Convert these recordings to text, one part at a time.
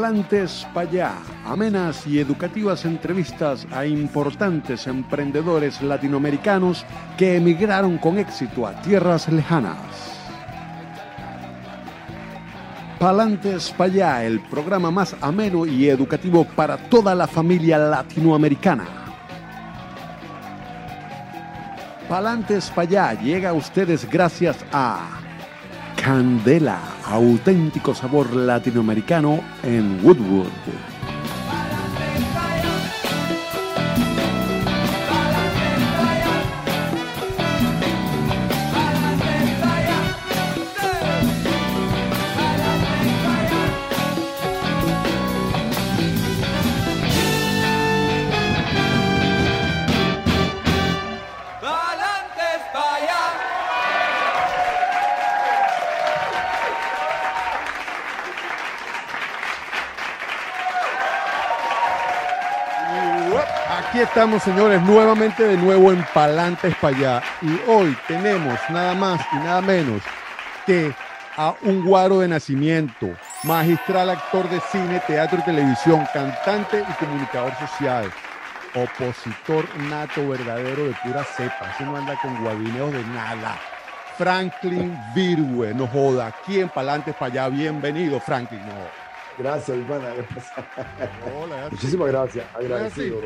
Palantes Payá, amenas y educativas entrevistas a importantes emprendedores latinoamericanos que emigraron con éxito a tierras lejanas. Palantes Payá, el programa más ameno y educativo para toda la familia latinoamericana. Palantes Payá llega a ustedes gracias a Candela, auténtico sabor latinoamericano en Woodwood. Estamos, señores, nuevamente de nuevo en Palantes para allá. Y hoy tenemos nada más y nada menos que a un guaro de nacimiento, magistral actor de cine, teatro y televisión, cantante y comunicador social, opositor nato verdadero de pura cepa. Ese no anda con guabineos de nada. Franklin Virwe, no joda, aquí en Palantes para allá. Bienvenido, Franklin, Gracias, hermana. Muchísimas gracias. Agradecido,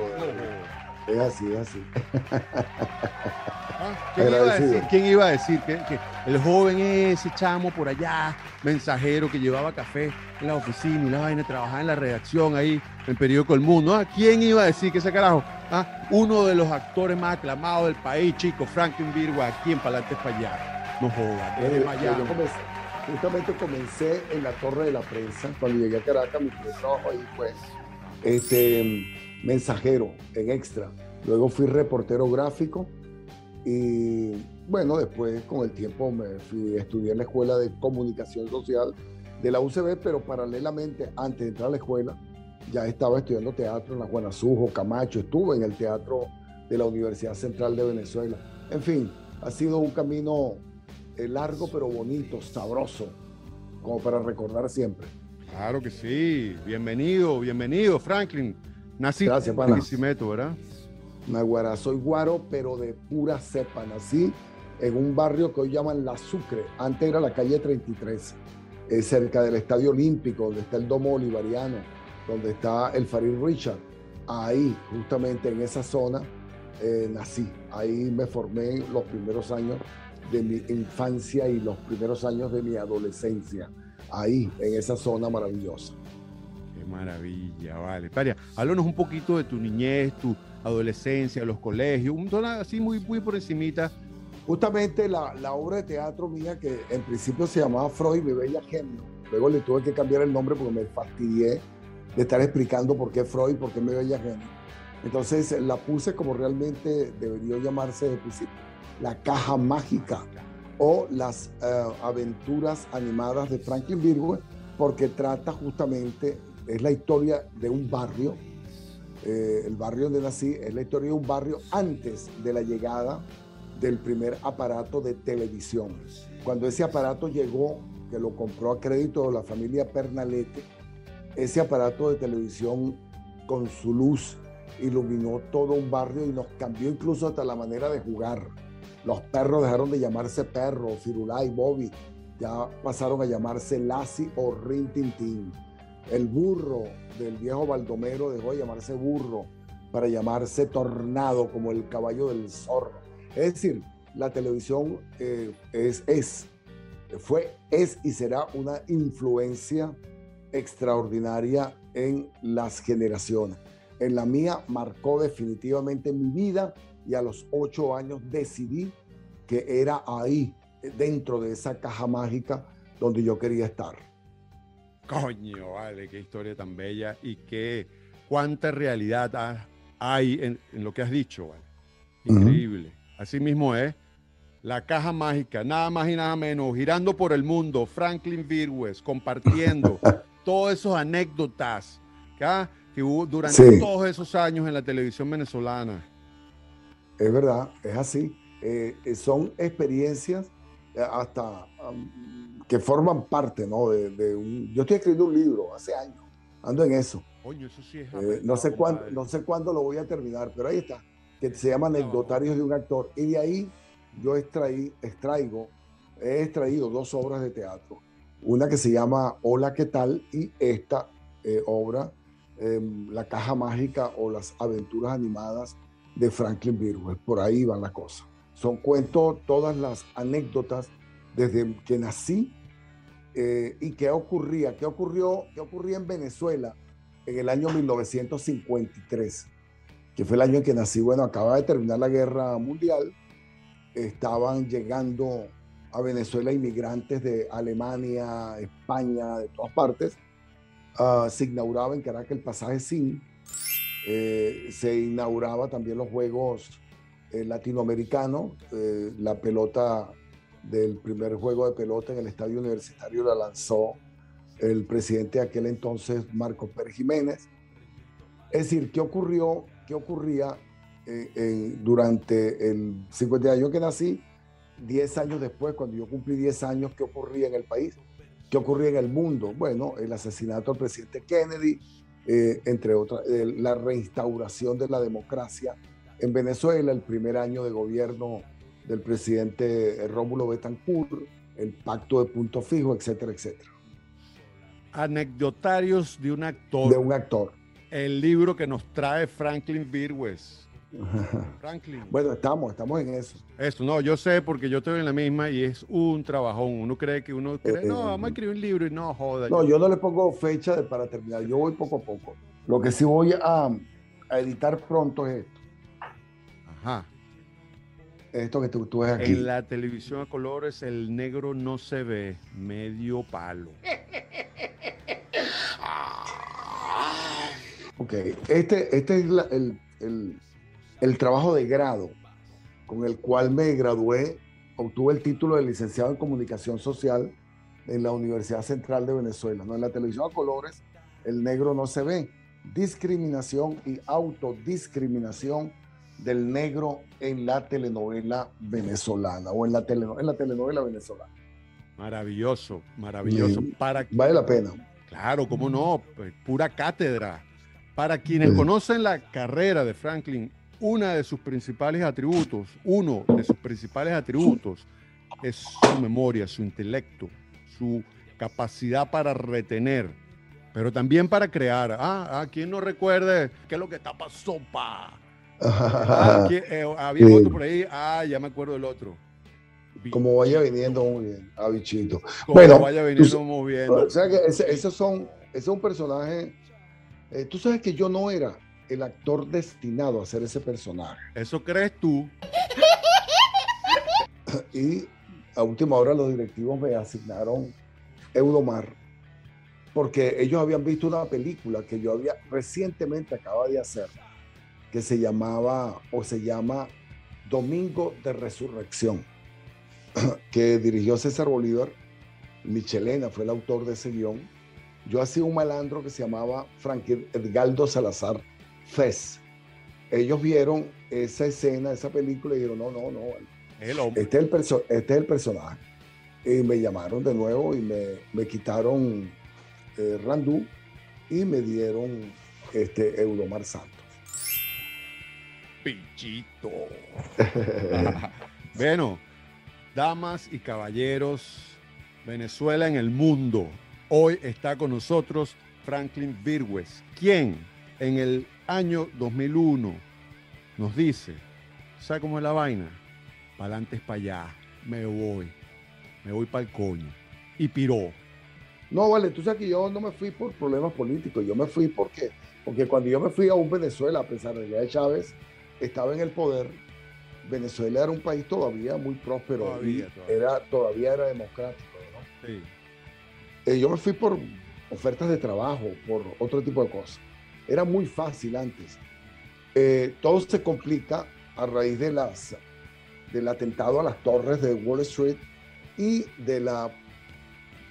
Es así, es así. Ah, ¿quién, iba a decir, ¿Quién iba a decir que, el joven ese chamo por allá, mensajero que llevaba café en la oficina y la vaina, trabajaba en la redacción ahí, en periódico El Mundo? ¿ah? ¿Quién iba a decir que ese carajo, ¿ah? uno de los actores más aclamados del país, chico, Franklin Virgua, aquí en Palante para allá? No joda, desde eh, Miami. Justamente comencé en la Torre de la Prensa. Cuando llegué a Caracas, mi primer trabajo ahí fue este, mensajero en Extra. Luego fui reportero gráfico y bueno, después con el tiempo me fui, estudié en la Escuela de Comunicación Social de la UCB, pero paralelamente, antes de entrar a la escuela, ya estaba estudiando teatro en la Juana Sujo, Camacho, estuve en el teatro de la Universidad Central de Venezuela. En fin, ha sido un camino largo pero bonito, sabroso, como para recordar siempre. Claro que sí. Bienvenido, bienvenido, Franklin. Nací Gracias, en Barquisimeto, ¿verdad? Naguará, soy guaro, pero de pura cepa. Nací en un barrio que hoy llaman La Sucre. Antes era la calle 33, eh, cerca del Estadio Olímpico, donde está el Domo Bolivariano, donde está el Farid Richard. Ahí, justamente en esa zona, eh, nací. Ahí me formé los primeros años de mi infancia y los primeros años de mi adolescencia, ahí, en esa zona maravillosa. Qué maravilla, vale. Paria, háblanos un poquito de tu niñez, tu adolescencia, los colegios, un tono así muy, muy por encimita. Justamente la, la, obra de teatro mía, que en principio se llamaba Freud, mi bella genio, luego le tuve que cambiar el nombre porque me fastidié de estar explicando por qué Freud, por qué mi bella genio. Entonces la puse como realmente debería llamarse de principio la Caja Mágica o las eh, aventuras animadas de Franklin Virgo, porque trata justamente, es la historia de un barrio, eh, el barrio donde nací, es la historia de un barrio antes de la llegada del primer aparato de televisión. Cuando ese aparato llegó, que lo compró a crédito la familia Pernalete, ese aparato de televisión con su luz iluminó todo un barrio y nos cambió incluso hasta la manera de jugar los perros dejaron de llamarse perro, Firulai, Bobby, ya pasaron a llamarse Lassie o Rintintín. El burro del viejo Baldomero dejó de llamarse burro para llamarse tornado, como el caballo del zorro. Es decir, la televisión eh, es, es, fue, es y será una influencia extraordinaria en las generaciones. En la mía marcó definitivamente mi vida y a los ocho años decidí que era ahí, dentro de esa caja mágica donde yo quería estar. Coño, vale, qué historia tan bella y qué cuánta realidad hay en, lo que has dicho, vale. Increíble. Así mismo es. La caja mágica, nada más y nada menos, girando por el mundo, Franklin Virgües, compartiendo todas esas anécdotas ¿ah? que, hubo durante todos esos años en la televisión venezolana. Es verdad, es así. Eh, eh, son experiencias eh, hasta que forman parte, ¿no? De, un, yo estoy escribiendo un libro hace años ando en eso. Coño, eso sí es Eh, no, sé cuándo, no sé cuándo lo voy a terminar, pero ahí está, que se llama Anecdotarios de un actor. Y de ahí yo extraí, extraigo, he extraído dos obras de teatro. Una que se llama Hola, ¿qué tal? Y esta eh, obra, em, La Caja Mágica o Las Aventuras Animadas de Franklin Virgües. Por ahí van las cosas. Son cuento todas las anécdotas desde que nací eh, y qué ocurría, qué ocurrió, qué ocurría en Venezuela en el año 1953, que fue el año en que nací. Bueno, acaba de terminar la guerra mundial, estaban llegando a Venezuela inmigrantes de Alemania, España, de todas partes. Ah, se inauguraba en Caracas el pasaje SIN, Eh, se inauguraba también los Juegos eh, Latinoamericanos, eh, la pelota del primer juego de pelota en el estadio universitario la lanzó el presidente de aquel entonces, Marcos Pérez Jiménez. Es decir, ¿qué ocurrió? ¿Qué ocurría durante el 50 años que nací? 10 años después, cuando yo cumplí 10 años, ¿qué ocurría en el país? ¿Qué ocurría en el mundo? Bueno, el asesinato del presidente Kennedy, eh, entre otras, eh, la reinstauración de la democracia en Venezuela, el primer año de gobierno del presidente Rómulo Betancourt, el pacto de punto fijo, etcétera, etcétera. Anecdotarios de un actor. De un actor. El libro que nos trae Franklin Virgües. Franklin. Bueno, estamos, estamos en eso. Esto, no, yo sé porque yo estoy en la misma y es un trabajón. Uno cree que uno cree, Eh, no, eh, vamos a escribir un libro y no, joda. No, yo no le pongo fecha de- para terminar, yo voy poco a poco. Lo que sí voy a, a editar pronto es esto, Ajá. esto que tú, tú ves aquí. En la televisión a colores el negro no se ve, medio palo. Ok, este, este es la- el, el- el trabajo de grado con el cual me gradué, obtuve el título de licenciado en comunicación social en la Universidad Central de Venezuela. ¿no? En la televisión a colores, el negro no se ve. Discriminación y autodiscriminación del negro en la telenovela venezolana o en la, teleno- en la telenovela venezolana. Maravilloso, maravilloso. Para Vale la pena. Claro, cómo no, pues, pura cátedra. Para quienes Sí. conocen la carrera de Franklin, una de sus principales atributos, uno de sus principales atributos es su memoria, su intelecto, su capacidad para retener, pero también para crear. Ah, ah ¿quién no recuerde qué es lo que está pasando, pa? Ah, ¿quién- eh, había Sí. otro por ahí, ah, ya me acuerdo del otro. Como vaya viniendo muy bien, a bichito. Como bueno, vaya viniendo sa- moviendo. O sea que ese, esos son, ese es un personaje. eh, tú sabes que yo no era el actor destinado a ser ese personaje. Eso crees tú. Y a última hora los directivos me asignaron Eudomar, porque ellos habían visto una película que yo había recientemente acaba de hacer, que se llamaba o se llama Domingo de Resurrección, que dirigió César Bolívar. Michelena fue el autor de ese guion. Yo hacía un malandro que se llamaba Frank Edgaldo Salazar Fez. Ellos vieron esa escena, esa película y dijeron, no, no, no, El este es el, este es el personaje. Y me llamaron de nuevo y me, me quitaron eh, Randú y me dieron este Eudomar Santos. Pichito. bueno, damas y caballeros, Venezuela en el mundo. Hoy está con nosotros Franklin Virgües, quien en el año 2001 nos dice, ¿sabe cómo es la vaina? Para adelante es para allá, me voy, me voy para el coño. Y piró. No, vale, tú sabes que yo no me fui por problemas políticos, yo me fui porque, porque cuando yo me fui a un Venezuela, a pesar de que Chávez estaba en el poder, Venezuela era un país todavía muy próspero Todavía, y todavía. Era, todavía era democrático. ¿no? Sí. Eh, yo me fui por ofertas de trabajo, por otro tipo de cosas. Era muy fácil antes. Eh, todo se complica a raíz de las, del atentado a las torres de Wall Street y de la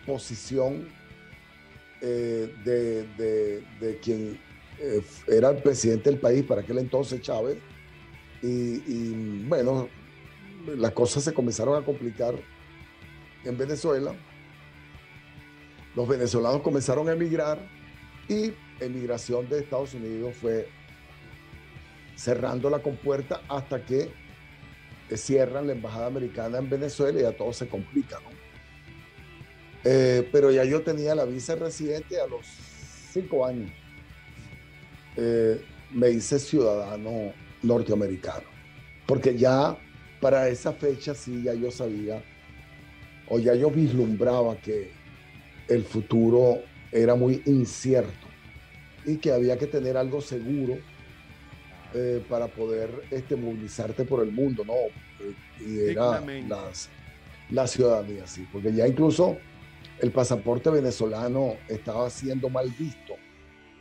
posición eh, de, de- de quien eh, era el presidente del país para aquel entonces, Chávez. Y, y, bueno, las cosas se comenzaron a complicar en Venezuela los venezolanos comenzaron a emigrar Y emigración de Estados Unidos fue cerrando la compuerta hasta que cierran la embajada americana en Venezuela y ya todo se complica, ¿no? Eh, pero ya yo tenía la visa residente a los cinco años. Eh, me hice ciudadano norteamericano, porque ya para esa fecha sí ya yo sabía o ya yo vislumbraba que el futuro era muy incierto y que había que tener algo seguro eh, para poder este, movilizarte por el mundo, ¿no? Y era las, la ciudadanía, sí, porque ya incluso el pasaporte venezolano estaba siendo mal visto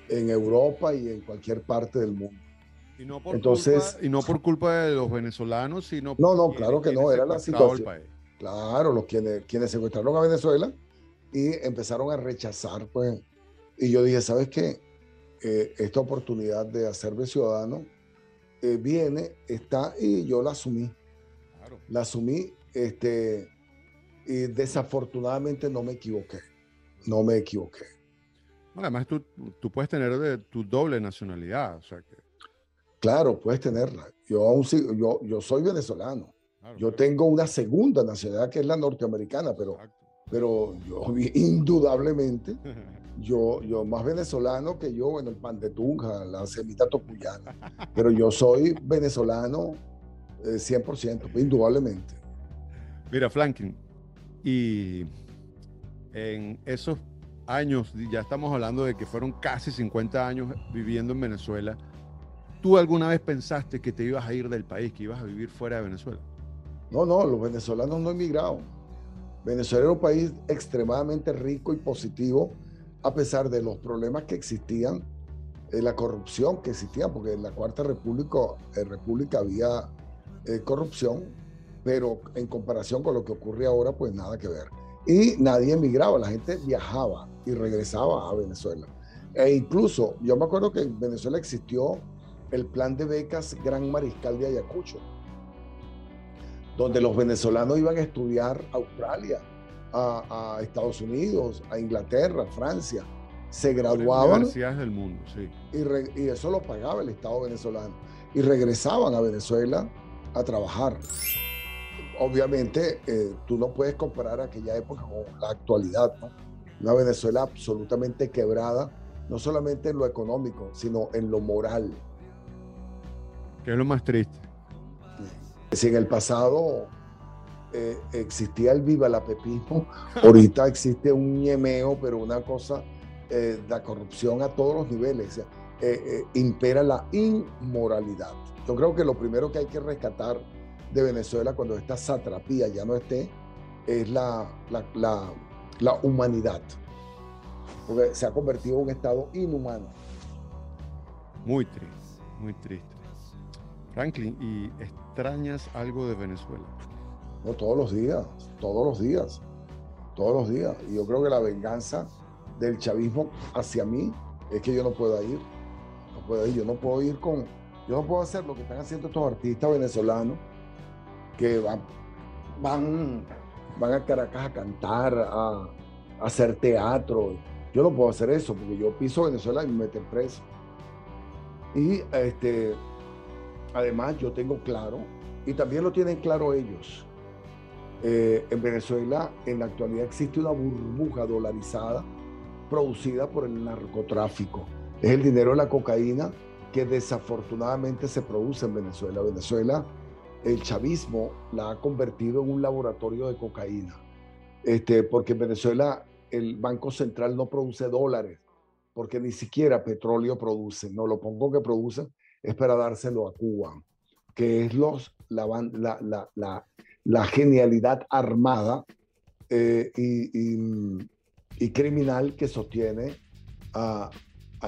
en Europa y en cualquier parte del mundo. Y no por, Entonces, culpa, y no por culpa de los venezolanos, sino No, no, claro que no, era la situación. Claro, los quienes, quienes secuestraron a Venezuela y empezaron a rechazar, pues. Y yo dije, ¿sabes qué? Eh, esta oportunidad de hacerme ciudadano eh, viene, está y yo la asumí. La asumí este, y desafortunadamente no me equivoqué. No me equivoqué. Además, tú, tú puedes tener de, tu doble nacionalidad. O sea que... Claro, puedes tenerla. Yo, aún yo, yo soy venezolano. yo tengo una segunda nacionalidad que es la norteamericana, pero, pero yo indudablemente yo, yo más venezolano que yo, en el pan de tunja, la semita tocuyana, pero yo soy venezolano 100%, eh, indudablemente. Mira, Franklin, y en esos años, ya estamos hablando de que fueron casi 50 años viviendo en Venezuela, ¿tú alguna vez pensaste que te ibas a ir del país, que ibas a vivir fuera de Venezuela? No, no, los venezolanos no emigraron. Venezuela era un país extremadamente rico y positivo a pesar de los problemas que existían, eh, la corrupción que existía, porque en la Cuarta República, eh, República había eh, corrupción, pero en comparación con lo que ocurre ahora, pues nada que ver. Y nadie emigraba, la gente viajaba y regresaba a Venezuela. E incluso, yo me acuerdo que en Venezuela existió el plan de becas Gran Mariscal de Ayacucho, donde los venezolanos iban a estudiar Australia, a, Estados Unidos, a Inglaterra, a Francia. Se graduaban. Universidades del mundo, sí. Y, eso lo pagaba el Estado venezolano. Y regresaban a Venezuela a trabajar. Obviamente, eh, tú no puedes comparar aquella época con la actualidad, ¿no? Una Venezuela absolutamente quebrada, no solamente en lo económico, sino en lo moral. ¿Qué es lo más triste? Si en el pasado eh, existía el viva la pepismo, ahorita existe un ñemeo, pero una cosa, eh, la corrupción a todos los niveles, eh, impera la inmoralidad. Yo creo que lo primero que hay que rescatar de Venezuela cuando esta satrapía ya no esté, es la, la humanidad, porque se ha convertido en un estado inhumano. Muy triste, muy triste. Franklin, ¿y extrañas algo de Venezuela? No, todos los días, todos los días, todos los días. Y yo creo que la venganza del chavismo hacia mí es que yo no pueda ir. No puedo ir, yo no puedo ir con, yo no puedo hacer lo que están haciendo estos artistas venezolanos que van, van, van a Caracas a cantar, a, a hacer teatro. Yo no puedo hacer eso porque yo piso Venezuela y me meten preso. Y este, además yo tengo claro, y también lo tienen claro ellos, eh, en Venezuela en la actualidad existe una burbuja dolarizada producida por el narcotráfico. Es el dinero de la cocaína que desafortunadamente se produce en Venezuela. Venezuela, el chavismo la ha convertido en un laboratorio de cocaína. Este, porque en Venezuela el Banco Central no produce dólares, porque ni siquiera petróleo produce. No, lo pongo que produce es para dárselo a Cuba, que es los, la, la, la, la genialidad armada eh, y, criminal que sostiene a,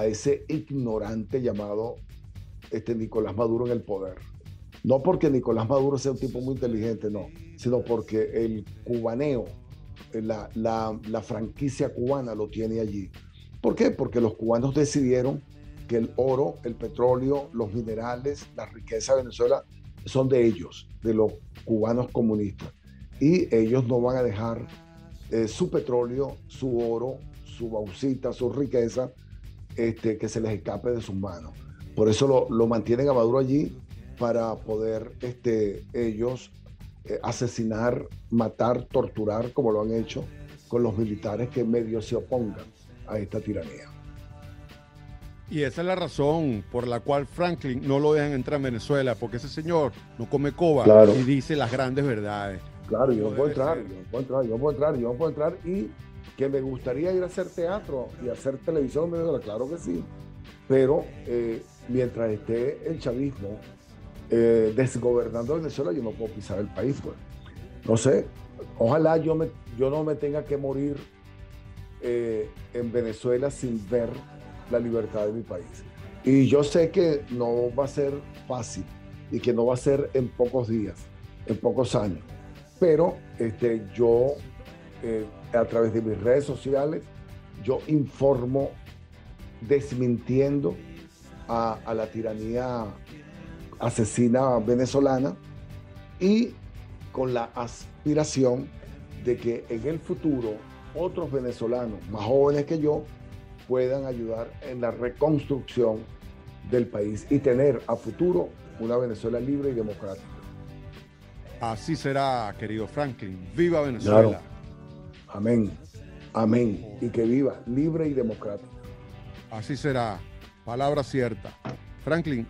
ese ignorante llamado este Nicolás Maduro en el poder. No porque Nicolás Maduro sea un tipo muy inteligente, no, sino porque el cubaneo, la, la franquicia cubana lo tiene allí. ¿Por qué? Porque los cubanos decidieron que el oro, el petróleo, los minerales, la riqueza de Venezuela son de ellos, de los cubanos comunistas. Y ellos no van a dejar eh, su petróleo, su oro, su bauxita, su riqueza este, que se les escape de sus manos. Por eso lo, lo mantienen a Maduro allí para poder este, ellos eh, asesinar, matar, torturar, como lo han hecho con los militares que medio se opongan a esta tiranía. Y esa es la razón por la cual Franklin no lo dejan entrar en Venezuela, porque ese señor no come coba y dice las grandes verdades. Claro, yo no puedo entrar, yo no puedo entrar, yo no puedo entrar, yo no puedo entrar y que me gustaría ir a hacer teatro y hacer televisión en Venezuela, claro que sí, pero eh, mientras esté el chavismo eh, desgobernando Venezuela, yo no puedo pisar el país. Pues. No sé, ojalá yo, me, yo no me tenga que morir eh, en Venezuela sin ver la libertad de mi país. Y yo sé que no va a ser fácil y que no va a ser en pocos días, en pocos años. Pero este, yo, eh, a través de mis redes sociales, yo informo desmintiendo a, a la tiranía asesina venezolana y con la aspiración de que en el futuro otros venezolanos más jóvenes que yo puedan ayudar en la reconstrucción del país y tener a futuro una Venezuela libre y democrática. Así será, querido Franklin. Viva Venezuela. Amén. Amén. Y que viva libre y democrática. Así será. Palabra cierta. Franklin,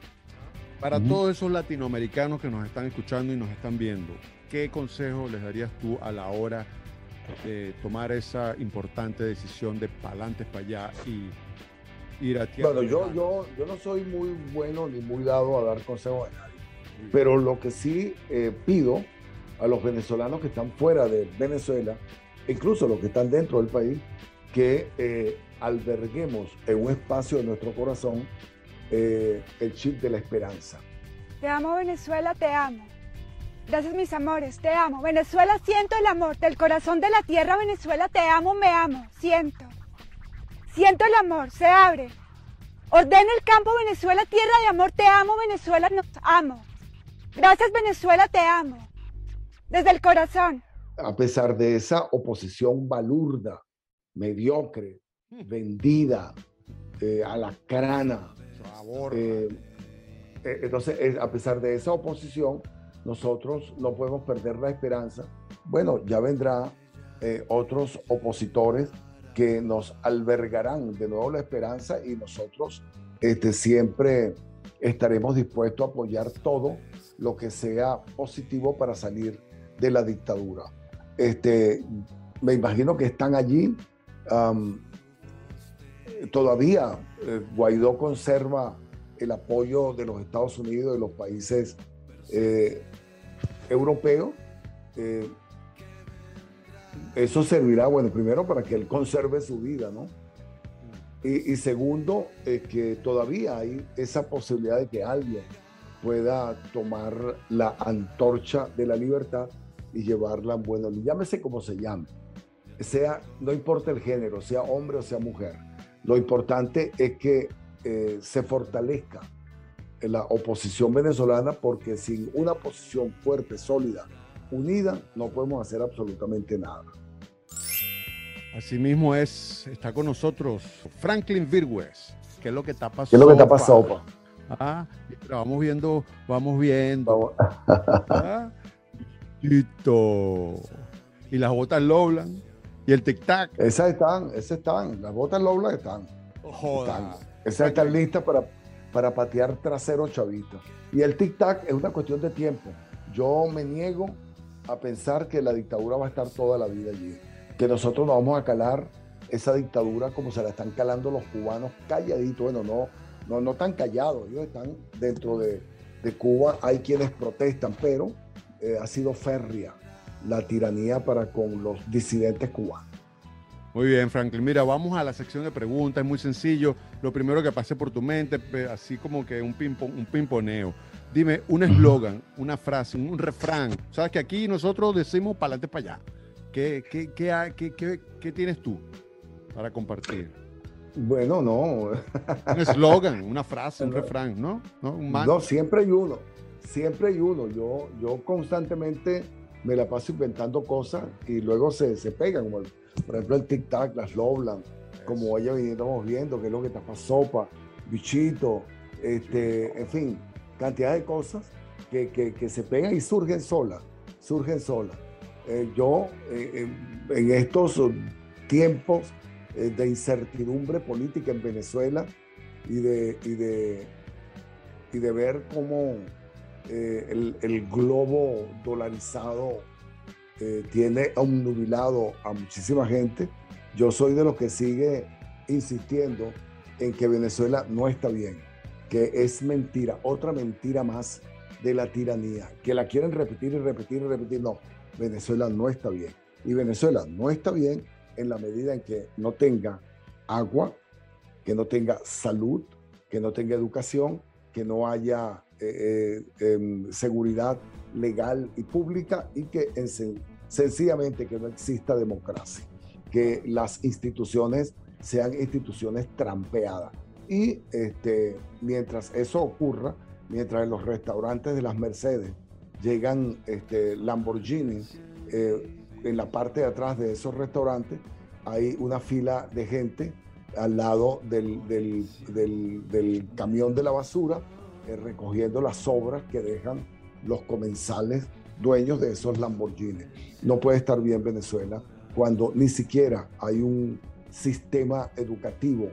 para todos esos latinoamericanos que nos están escuchando y nos están viendo, ¿qué consejo les darías tú a la hora de tomar esa importante decisión de pa'lantes para allá y ir a tierra? Bueno, yo, yo, yo no soy muy bueno ni muy dado a dar consejos a nadie, pero lo que sí eh, pido a los venezolanos que están fuera de Venezuela, incluso los que están dentro del país, que eh, alberguemos en un espacio de nuestro corazón eh, el chip de la esperanza. Te amo Venezuela, te amo. Gracias mis amores, te amo. Venezuela, siento el amor del corazón de la tierra. Venezuela, te amo, me amo, siento. Siento el amor, se abre. Ordena el campo Venezuela, tierra de amor, te amo Venezuela, nos amo. Gracias Venezuela, te amo. Desde el corazón. A pesar de esa oposición balurda, mediocre, hmm. vendida, eh, a la crana, eh, eh, entonces, a pesar de esa oposición, nosotros no podemos perder la esperanza. Bueno, ya vendrá eh, otros opositores que nos albergarán de nuevo la esperanza y nosotros este, siempre estaremos dispuestos a apoyar todo lo que sea positivo para salir de la dictadura. Este, me imagino que están allí. todavía Guaidó conserva el apoyo de los Estados Unidos, de los países eh, europeos. Eh, eso servirá, bueno, primero para que él conserve su vida, ¿no? Y, segundo, que todavía hay esa posibilidad de que alguien pueda tomar la antorcha de la libertad y llevarla en bueno, llámese como se llame, sea, no importa el género, sea hombre o sea mujer, lo importante es que eh, se fortalezca la oposición venezolana porque sin una posición fuerte, sólida, unida, no podemos hacer absolutamente nada. Asimismo es, está con nosotros Franklin Virgües, que es lo que tapa ¿Qué es lo que tapa sopa? Ah, vamos viendo, vamos viendo. Ah, y las botas Lowland y el tic-tac. Esas están, esas están, las botas Lowland están. Joder. Esa está lista para, para patear trasero chavista. Y el tic-tac es una cuestión de tiempo. Yo me niego a pensar que la dictadura va a estar toda la vida allí. Que nosotros nos vamos a calar esa dictadura como se la están calando los cubanos calladitos. Bueno, no, no, no tan callados. Ellos están dentro de, de Cuba. Hay quienes protestan, pero eh, ha sido férrea la tiranía para con los disidentes cubanos. Muy bien, Franklin. Mira, vamos a la sección de preguntas. Es muy sencillo. Lo primero que pase por tu mente, así como que un, un pimponeo. Dime un eslogan, una frase, un refrán. Sabes que aquí nosotros decimos para adelante, para allá. ¿Qué, qué, qué, qué, tienes tú para compartir? Bueno, no. un eslogan, una frase, un refrán, ¿no? ¿no? no, siempre hay uno. Siempre hay uno. Yo, yo constantemente me la paso inventando cosas y luego se, se pegan. Como por ejemplo, el tic-tac, las Lowland, como vaya estamos viendo, que es lo que tapa sopa, bichito, este, en fin, cantidad de cosas que, que, se pegan y surgen solas, surgen solas. Eh, yo, eh, en estos tiempos eh, de incertidumbre política en Venezuela y de, y de, y de ver cómo el, el, globo dolarizado tiene nubilado a muchísima gente, yo soy de los que sigue insistiendo en que Venezuela no está bien, que es mentira, otra mentira más de la tiranía, que la quieren repetir y repetir y repetir. No, Venezuela no está bien. Y Venezuela no está bien en la medida en que no tenga agua, que no tenga salud, que no tenga educación, que no haya eh, eh, em, seguridad legal y pública y que sencillamente que no exista democracia que las instituciones sean instituciones trampeadas. Y este, mientras eso ocurra, mientras en los restaurantes de las Mercedes llegan este, Lamborghini, eh, en la parte de atrás de esos restaurantes hay una fila de gente al lado del, del, del, camión de la basura eh, recogiendo las sobras que dejan los comensales dueños de esos Lamborghini. No puede estar bien Venezuela cuando ni siquiera hay un sistema educativo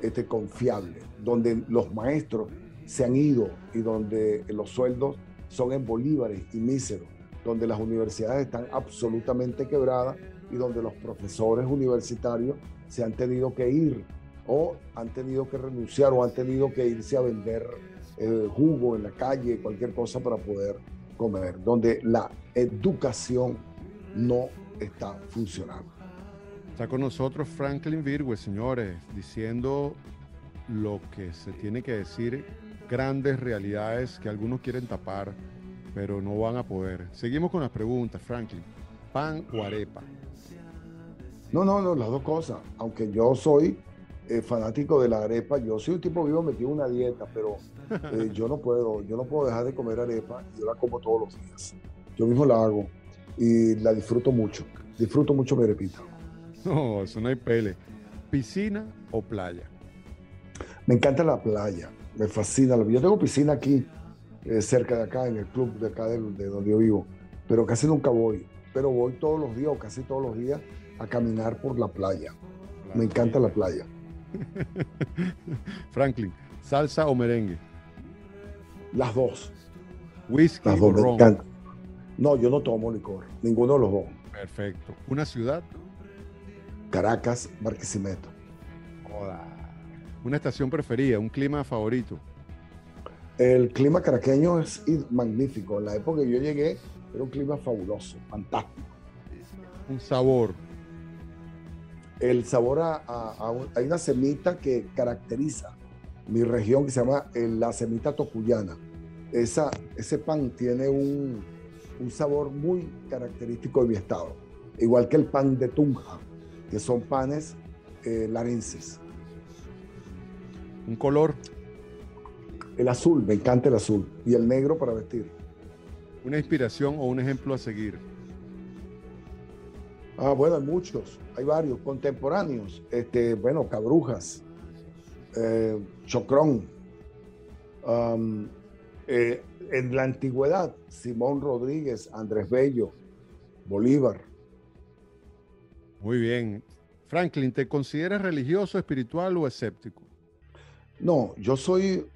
este, confiable, donde los maestros se han ido y donde los sueldos son en bolívares y míseros, donde las universidades están absolutamente quebradas y donde los profesores universitarios se han tenido que ir o han tenido que renunciar o han tenido que irse a vender el jugo en la calle, cualquier cosa para poder comer, donde la educación no está funcionando. Está con nosotros Franklin Virgüe, señores, diciendo lo que se tiene que decir, grandes realidades que algunos quieren tapar, pero no van a poder. Seguimos con las preguntas, Franklin. ¿Pan o arepa? No, no, no, las dos cosas. Aunque yo soy eh, fanático de la arepa, yo soy un tipo vivo metido en una dieta, pero eh, yo no puedo, yo no puedo dejar de comer arepa, yo la como todos los días. Yo mismo la hago y la disfruto mucho. Disfruto mucho mi repito. No, eso no hay pele. ¿Piscina o playa? Me encanta la playa, me fascina. Yo tengo piscina aquí, eh, cerca de acá, en el club de acá de, donde yo vivo, pero casi nunca voy. Pero voy todos los días o casi todos los días a caminar por la playa. me encanta la playa. Franklin, ¿salsa o merengue? Las dos. Whisky Las dos, me encanta. No, yo no tomo licor, ninguno de los dos. Perfecto. ¿Una ciudad? Caracas, Barquisimeto. Una estación preferida, un clima favorito. El clima caraqueño es magnífico. En la época que yo llegué era un clima fabuloso, fantástico. Un sabor. El sabor a, hay una semita que caracteriza mi región que se llama eh, la semita tocuyana. Esa, ese pan tiene un, un sabor muy característico de mi estado, igual que el pan de Tunja, que son panes eh, larenses. ¿Un color? El azul, me encanta el azul, y el negro para vestir. ¿Una inspiración o un ejemplo a seguir? Ah, bueno, hay muchos, hay varios contemporáneos. Este, bueno, Cabrujas, eh, Chocrón, eh, en la antigüedad, Simón Rodríguez, Andrés Bello, Bolívar. Muy bien. Franklin, ¿te consideras religioso, espiritual o escéptico? No, yo soy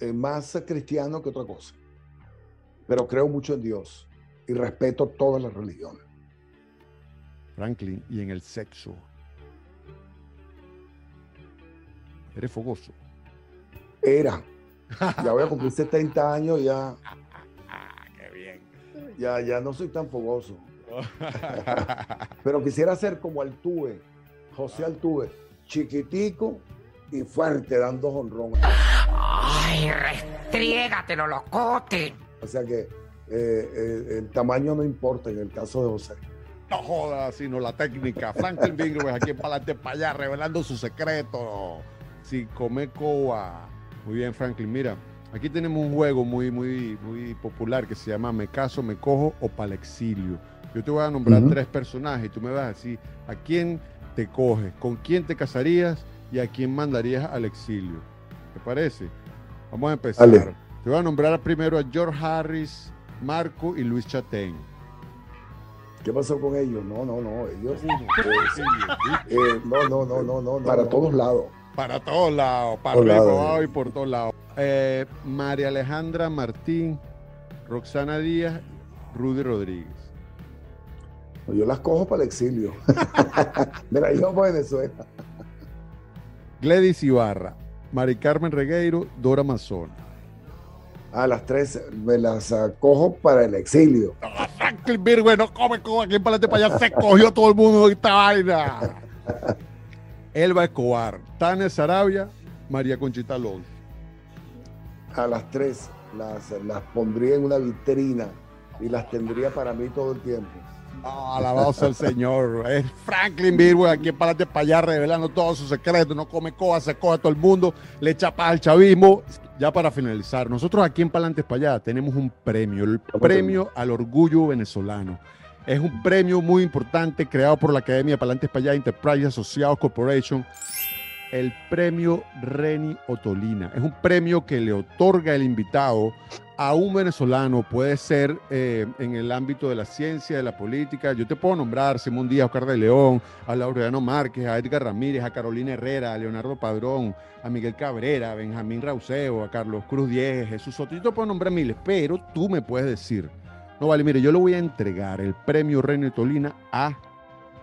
eh, más cristiano que otra cosa, pero creo mucho en Dios y respeto todas las religiones. Franklin, ¿y en el sexo? ¿Eres fogoso? Era. Ya voy a cumplir 70 años, ya. Qué bien. Ya, ya no soy tan fogoso. Pero quisiera ser como Altuve, José Altuve, chiquitico y fuerte, dando honrón. ¡Ay, restriégatelo, locote! O sea que eh, eh, el tamaño no importa en el caso de José. No jodas, sino la técnica. Franklin Bingo aquí para adelante, para allá, revelando su secreto. Si come coa. Muy bien, Franklin. Mira, aquí tenemos un juego muy, muy, muy popular que se llama Me caso, me cojo o para exilio. Yo te voy a nombrar tres personajes y tú me vas a decir a quién te coges, con quién te casarías y a quién mandarías al exilio. ¿Te parece? Vamos a empezar. Dale. Te voy a nombrar primero a George Harris, Marco y Luis Chatén. ¿Qué pasó con ellos? No, no, no. Ellos. eh, eh, no, no, no, no, no. Para todos lados. Para todos lados, para arriba, abajo y por todos lados. Eh, María Alejandra Martín, Roxana Díaz, Rudy Rodríguez. Yo las cojo para el exilio. Mira, yo para Venezuela. Gledys Ibarra, Mari Carmen Regueiro, Dora Mazón. A las tres me las ah, cojo para el exilio. Franklin Virgüe no come como aquí en Palante para allá, se cogió todo el mundo de esta vaina. Elba Escobar, Tania Sarabia, María Conchita Alonso. A las tres las, las pondría en una vitrina y las tendría para mí todo el tiempo. Ah, alabado sea el Señor. Es Franklin Virgüe aquí en Palante para allá revelando todos sus secretos. No come coja, se coge a todo el mundo, le echa paz al chavismo. Ya para finalizar, nosotros aquí en Palantes para allá tenemos un premio, el premio al orgullo venezolano. Es un premio muy importante creado por la Academia de Palantes para allá, Enterprise Associados Corporation. El premio Reni Otolina. Es un premio que le otorga el invitado a un venezolano. Puede ser eh, en el ámbito de la ciencia, de la política. Yo te puedo nombrar Simón Díaz, Oscar de León, a Laureano Márquez, a Edgar Ramírez, a Carolina Herrera, a Leonardo Padrón, a Miguel Cabrera, a Benjamín Rauseo, a Carlos Cruz Diez, Jesús Soto. Yo te puedo nombrar miles, pero tú me puedes decir, no vale, mire, yo le voy a entregar el premio Reni Otolina a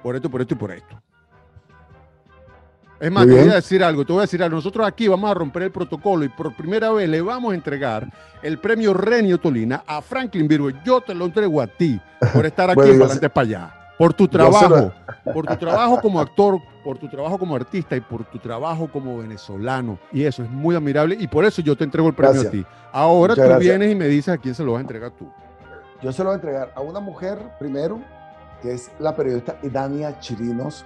por esto, por esto y por esto. Es más, te voy a decir algo, te voy a decir algo. Nosotros aquí vamos a romper el protocolo y por primera vez le vamos a entregar el premio Renio Tolina a Franklin Virgo. Yo te lo entrego a ti por estar aquí Bueno, Palantes para allá. Por tu trabajo, por tu trabajo como actor, por tu trabajo como artista y por tu trabajo como venezolano. Y eso es muy admirable y por eso yo te entrego el premio Gracias. a ti. Ahora Muchas tú gracias. vienes y me dices a quién se lo vas a entregar tú. Yo se lo voy a entregar a una mujer primero, que es la periodista Idania Chirinos,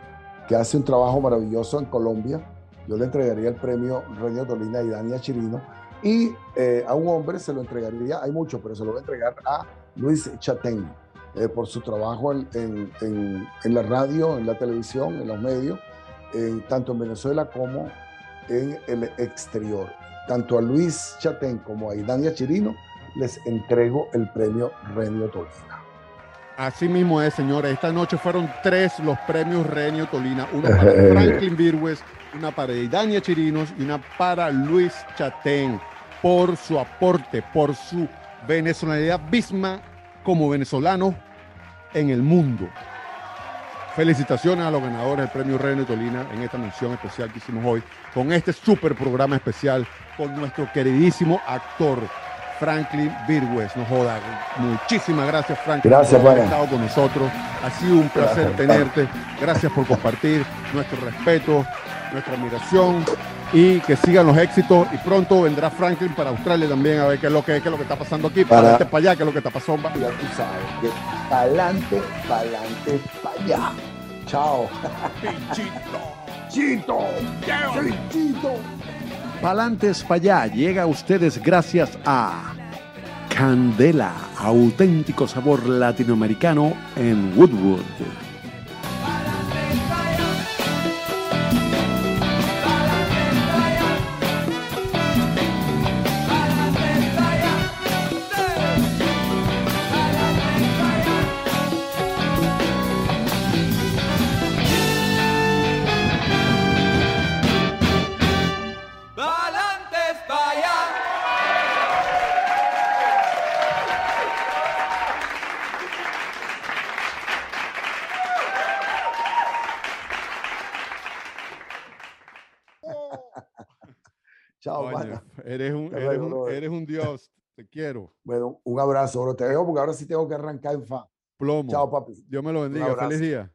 que hace un trabajo maravilloso en Colombia. Yo le entregaría el premio Reño Dolina a Idania Chirino. Y eh, a un hombre se lo entregaría, hay muchos, pero se lo voy a entregar a Luis Chatén, eh, por su trabajo en, la radio, en la televisión, en los medios, en- tanto en Venezuela como en el exterior. Tanto a Luis Chatén como a Idania Chirino les entrego el premio Renio Tolina. Así mismo es, señores. Esta noche fueron tres los premios Renio Tolina. Uno para Franklin Virgües, una para Idania Chirinos y una para Luis Chatén por su aporte, por su venezolanidad misma como venezolano en el mundo. Felicitaciones a los ganadores del premio Renio Tolina en esta mención especial que hicimos hoy con este super programa especial con nuestro queridísimo actor Franklin Virgües. No joda. Muchísimas gracias, Franklin, Gracias, por haber estado con nosotros. Ha sido un placer Gracias, tenerte. Gracias por compartir nuestro respeto, nuestra admiración y que sigan los éxitos. Y pronto vendrá Franklin para Australia también a ver qué es lo que, qué es lo que está pasando aquí. Para, Para- este para allá, qué es lo que está pasando. Ya tú sabes, que pa'lante, pa'lante, pa' allá. Chao. Chito. Chito. Palantes para llega a ustedes gracias a Candela, auténtico sabor latinoamericano en Woodwood. Quiero. Bueno, un abrazo, bro. Te dejo porque ahora sí tengo que arrancar en fa. Plomo. Chao, papi. Dios me lo bendiga. Feliz día.